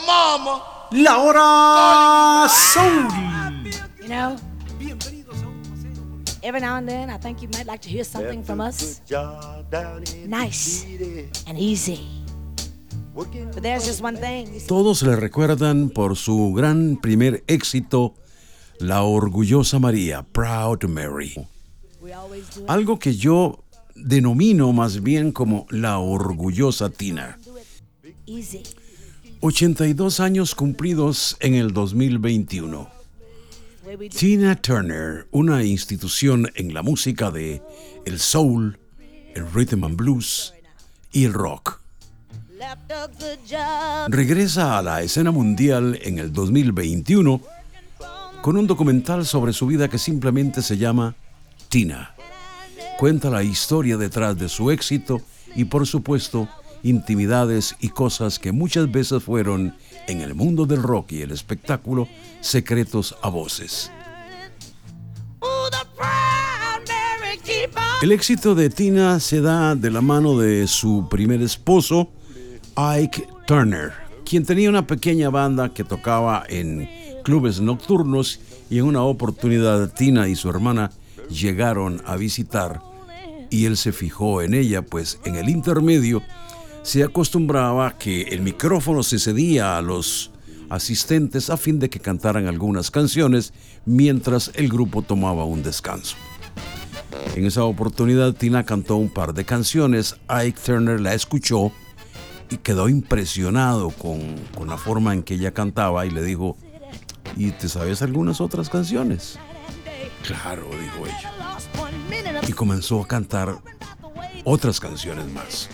Mama. La hora soul. You know, every now and then I think you might like to hear something from us. Nice and easy. But there's just one thing. Todos le recuerdan por su gran primer éxito, La Orgullosa María, Proud Mary. Algo que yo denomino más bien como La Orgullosa Tina. easy. 82 años cumplidos en el 2021. The way we do Tina Turner, una institución en la música de el soul, el rhythm and blues y el rock. Regresa a la escena mundial en el 2021 con un documental sobre su vida que simplemente se llama Tina. Cuenta la historia detrás de su éxito y por supuesto intimidades y cosas que muchas veces fueron en el mundo del rock y el espectáculo secretos a voces. El éxito de Tina se da de la mano de su primer esposo, Ike Turner, quien tenía una pequeña banda que tocaba en clubes nocturnos y en una oportunidad Tina y su hermana llegaron a visitar y él se fijó en ella, pues en el intermedio se acostumbraba que el micrófono se cedía a los asistentes a fin de que cantaran algunas canciones mientras el grupo tomaba un descanso. En esa oportunidad Tina cantó un par de canciones, Ike Turner la escuchó y quedó impresionado con, con la forma en que ella cantaba y le dijo, ¿y te sabes algunas otras canciones? Claro, dijo ella. Y comenzó a cantar otras canciones más.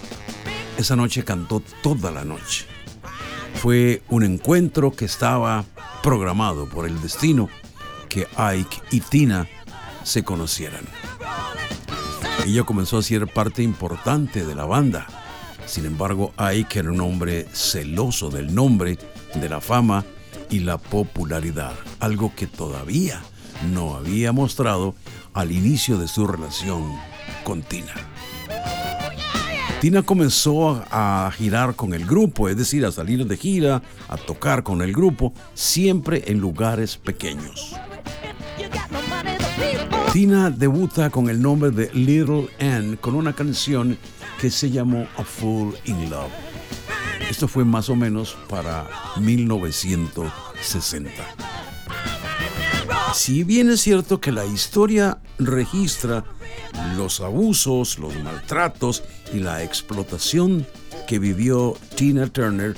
Esa noche cantó toda la noche. Fue un encuentro que estaba programado por el destino que Ike y Tina se conocieran. Ella comenzó a ser parte importante de la banda. Sin embargo, Ike era un hombre celoso del nombre, de la fama y la popularidad, algo que todavía no había mostrado al inicio de su relación con Tina. Tina comenzó a girar con el grupo, es decir, a salir de gira, a tocar con el grupo, siempre en lugares pequeños. Tina debuta con el nombre de Little Ann con una canción que se llamó A Fool in Love. Esto fue más o menos para 1960. Si bien es cierto que la historia registra los abusos, los maltratos y la explotación que vivió Tina Turner,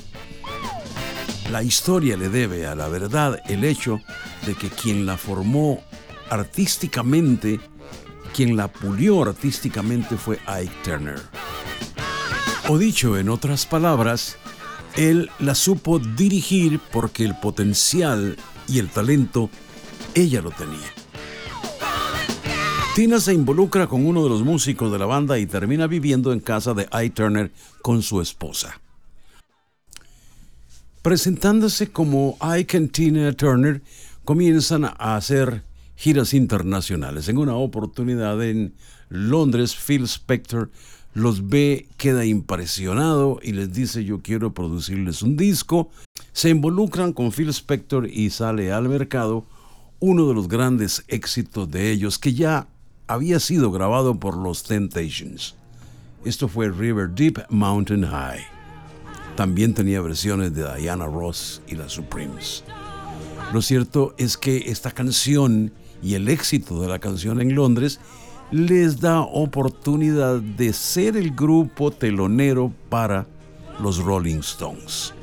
la historia le debe a la verdad el hecho de que quien la formó artísticamente, quien la pulió artísticamente fue Ike Turner. O dicho en otras palabras, él la supo dirigir porque el potencial y el talento ella lo tenía. Tina se involucra con uno de los músicos de la banda y termina viviendo en casa de Ike Turner con su esposa. Presentándose como Ike and Tina Turner, comienzan a hacer giras internacionales. En una oportunidad en Londres, Phil Spector los ve, queda impresionado y les dice yo quiero producirles un disco. Se involucran con Phil Spector y sale al mercado uno de los grandes éxitos de ellos que ya había sido grabado por los Temptations. Esto fue River Deep Mountain High. También tenía versiones de Diana Ross y las Supremes. Lo cierto es que esta canción y el éxito de la canción en Londres les da oportunidad de ser el grupo telonero para los Rolling Stones.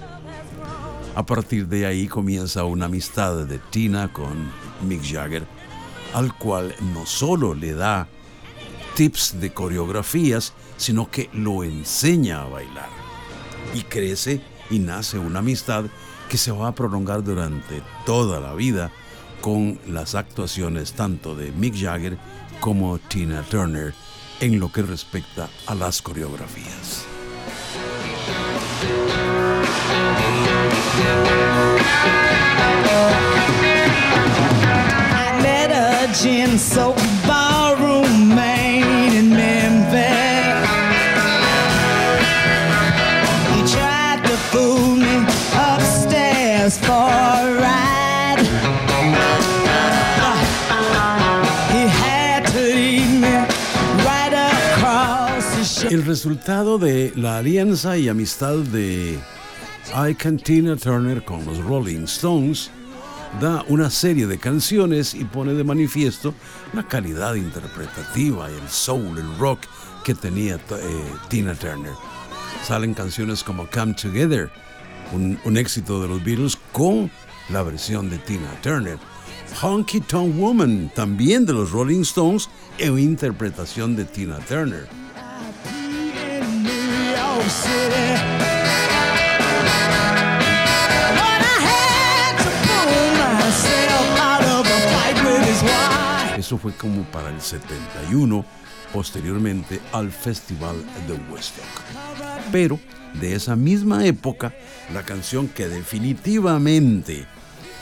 A partir de ahí comienza una amistad de Tina con Mick Jagger, al cual no solo le da tips de coreografías, sino que lo enseña a bailar. Y crece y nace una amistad que se va a prolongar durante toda la vida con las actuaciones tanto de Mick Jagger como Tina Turner en lo que respecta a las coreografías. El resultado de la alianza y amistad de I. Cantina Turner con los Rolling Stones da una serie de canciones y pone de manifiesto la calidad interpretativa, el soul, el rock que tenía eh, Tina Turner. Salen canciones como Come Together, un, un éxito de los Beatles con la versión de Tina Turner. Honky Tonk Woman, también de los Rolling Stones, en interpretación de Tina Turner. Eso fue como para el 71, posteriormente al Festival de Woodstock. Pero de esa misma época, la canción que definitivamente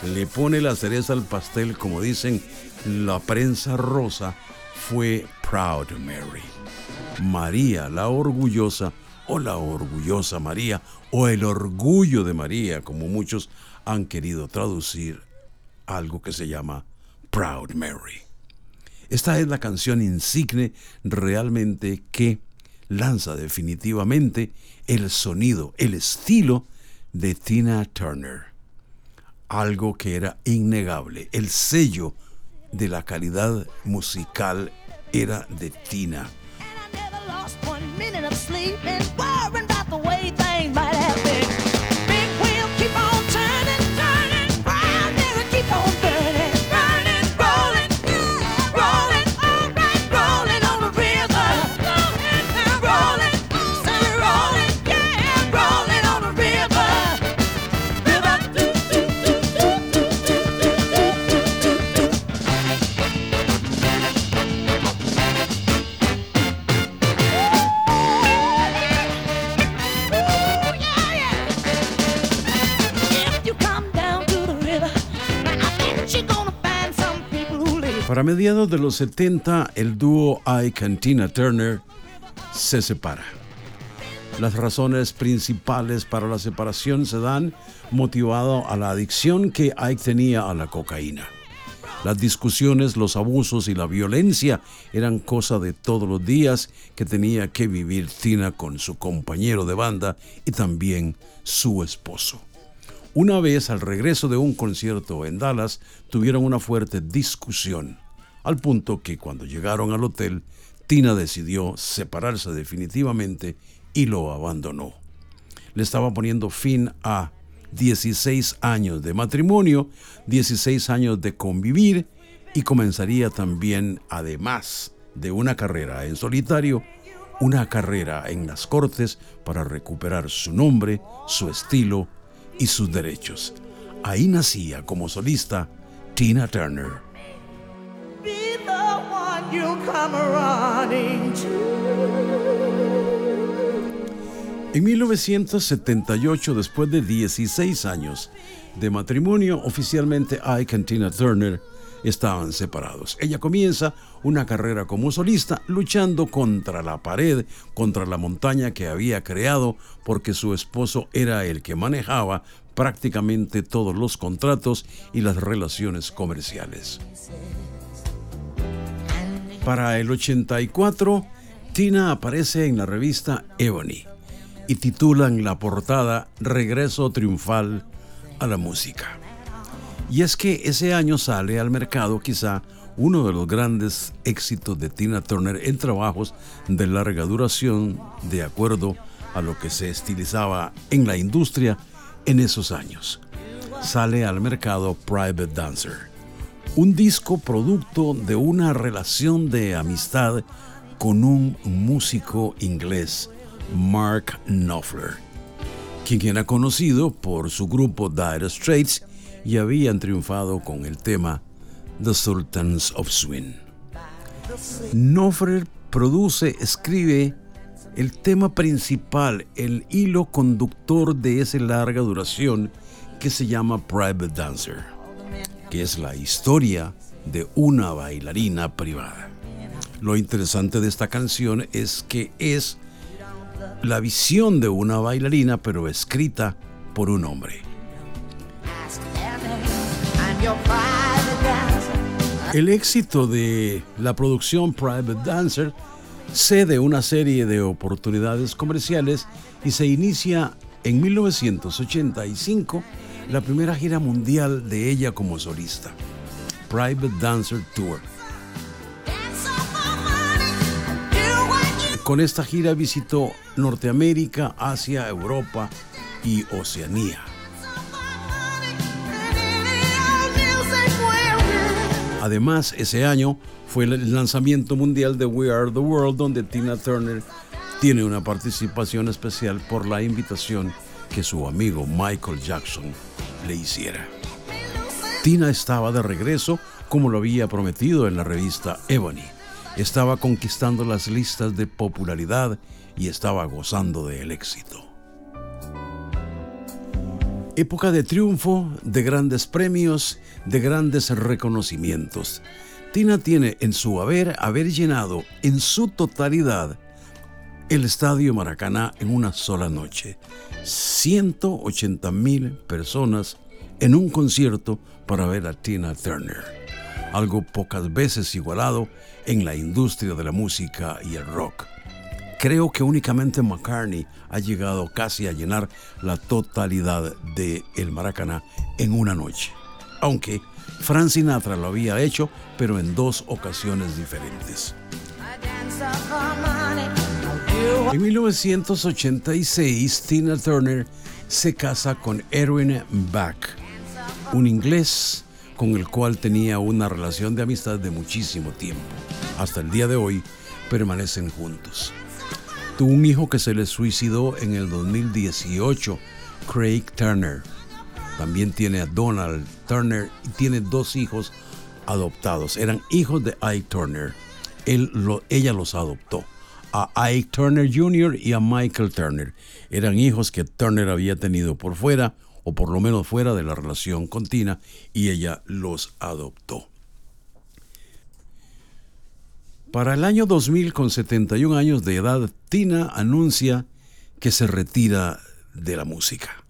le pone la cereza al pastel, como dicen la prensa rosa, fue Proud Mary. María la orgullosa o la orgullosa María o el orgullo de María, como muchos han querido traducir algo que se llama Proud Mary. Esta es la canción insigne realmente que lanza definitivamente el sonido, el estilo de Tina Turner algo que era innegable. El sello de la calidad musical era de Tina. Para mediados de los 70, el dúo Ike and Tina Turner se separa. Las razones principales para la separación se dan motivado a la adicción que Ike tenía a la cocaína. Las discusiones, los abusos y la violencia eran cosa de todos los días que tenía que vivir Tina con su compañero de banda y también su esposo. Una vez al regreso de un concierto en Dallas, tuvieron una fuerte discusión, al punto que cuando llegaron al hotel, Tina decidió separarse definitivamente y lo abandonó. Le estaba poniendo fin a 16 años de matrimonio, 16 años de convivir y comenzaría también, además de una carrera en solitario, una carrera en las cortes para recuperar su nombre, su estilo y sus derechos. Ahí nacía como solista Tina Turner. En 1978, después de 16 años de matrimonio, oficialmente Ike y Tina Turner estaban separados. Ella comienza una carrera como solista luchando contra la pared, contra la montaña que había creado, porque su esposo era el que manejaba prácticamente todos los contratos y las relaciones comerciales. Para el 84, Tina aparece en la revista Ebony y titulan la portada Regreso triunfal a la música. Y es que ese año sale al mercado quizá uno de los grandes éxitos de Tina Turner en trabajos de larga duración, de acuerdo a lo que se estilizaba en la industria en esos años. Sale al mercado Private Dancer, un disco producto de una relación de amistad con un músico inglés, Mark Knopfler, quien era conocido por su grupo Dire Straits y habían triunfado con el tema The Sultans of Swing. Knopfler produce, escribe el tema principal, el hilo conductor de esa larga duración que se llama Private Dancer, que es la historia de una bailarina privada. Lo interesante de esta canción es que es la visión de una bailarina pero escrita por un hombre. El éxito de la producción Private Dancer cede una serie de oportunidades comerciales y se inicia en 1985 la primera gira mundial de ella como solista, Private Dancer Tour. Con esta gira visitó Norteamérica, Asia, Europa y Oceanía. Además, ese año fue el lanzamiento mundial de We Are the World, donde Tina Turner tiene una participación especial por la invitación que su amigo Michael Jackson le hiciera. Tina estaba de regreso como lo había prometido en la revista Ebony. Estaba conquistando las listas de popularidad y estaba gozando del éxito. Época de triunfo, de grandes premios, de grandes reconocimientos. Tina tiene en su haber haber llenado en su totalidad el Estadio Maracaná en una sola noche. 180 mil personas en un concierto para ver a Tina Turner. Algo pocas veces igualado en la industria de la música y el rock. Creo que únicamente McCartney ha llegado casi a llenar la totalidad de el Maracaná en una noche. Aunque Frank Sinatra lo había hecho, pero en dos ocasiones diferentes. En 1986, Tina Turner se casa con Erwin Bach, un inglés con el cual tenía una relación de amistad de muchísimo tiempo. Hasta el día de hoy permanecen juntos. Tuvo un hijo que se le suicidó en el 2018, Craig Turner. También tiene a Donald Turner y tiene dos hijos adoptados. Eran hijos de Ike Turner. Ella los adoptó. A Ike Turner Jr. y a Michael Turner. Eran hijos que Turner había tenido por fuera, o por lo menos fuera de la relación con Tina, y ella los adoptó. Para el año 2000, con 71 años de edad, Tina anuncia que se retira de la música,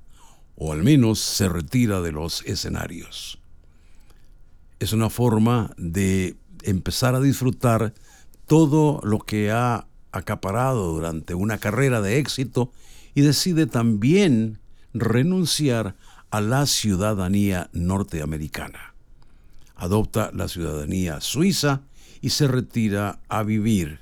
o al menos se retira de los escenarios. Es una forma de empezar a disfrutar todo lo que ha acaparado durante una carrera de éxito y decide también renunciar a la ciudadanía norteamericana. Adopta la ciudadanía suiza y se retira a vivir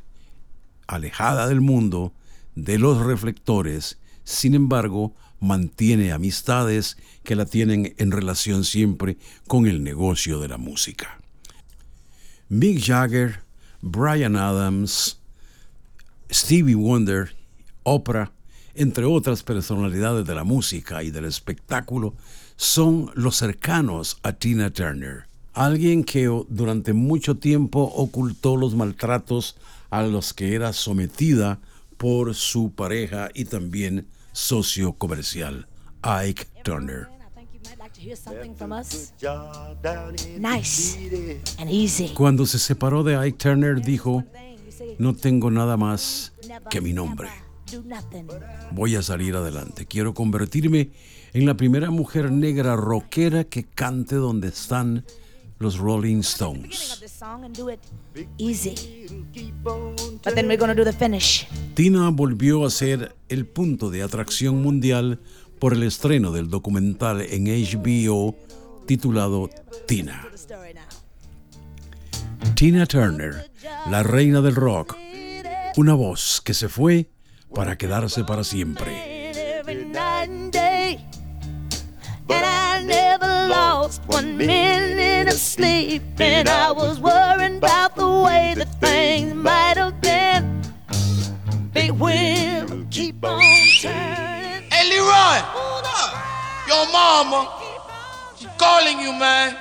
alejada del mundo, de los reflectores, sin embargo, mantiene amistades que la tienen en relación siempre con el negocio de la música. Mick Jagger, Brian Adams, Stevie Wonder, Oprah, entre otras personalidades de la música y del espectáculo, son los cercanos a Tina Turner alguien que durante mucho tiempo ocultó los maltratos a los que era sometida por su pareja y también socio comercial, Ike Turner. Cuando se separó de Ike Turner dijo, no tengo nada más que mi nombre. Voy a salir adelante. Quiero convertirme en la primera mujer negra rockera que cante donde están los Rolling Stones. Tina volvió a ser el punto de atracción mundial por el estreno del documental en HBO titulado Tina. Tina Turner, la reina del rock, una voz que se fue para quedarse para siempre. Hey, Leroy, your mama, calling you, man.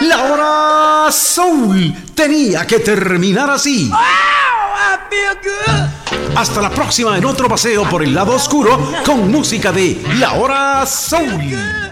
La hora soul tenía que terminar así. Oh, I feel good. Hasta la próxima en otro paseo por el lado oscuro con música de La Hora Soul.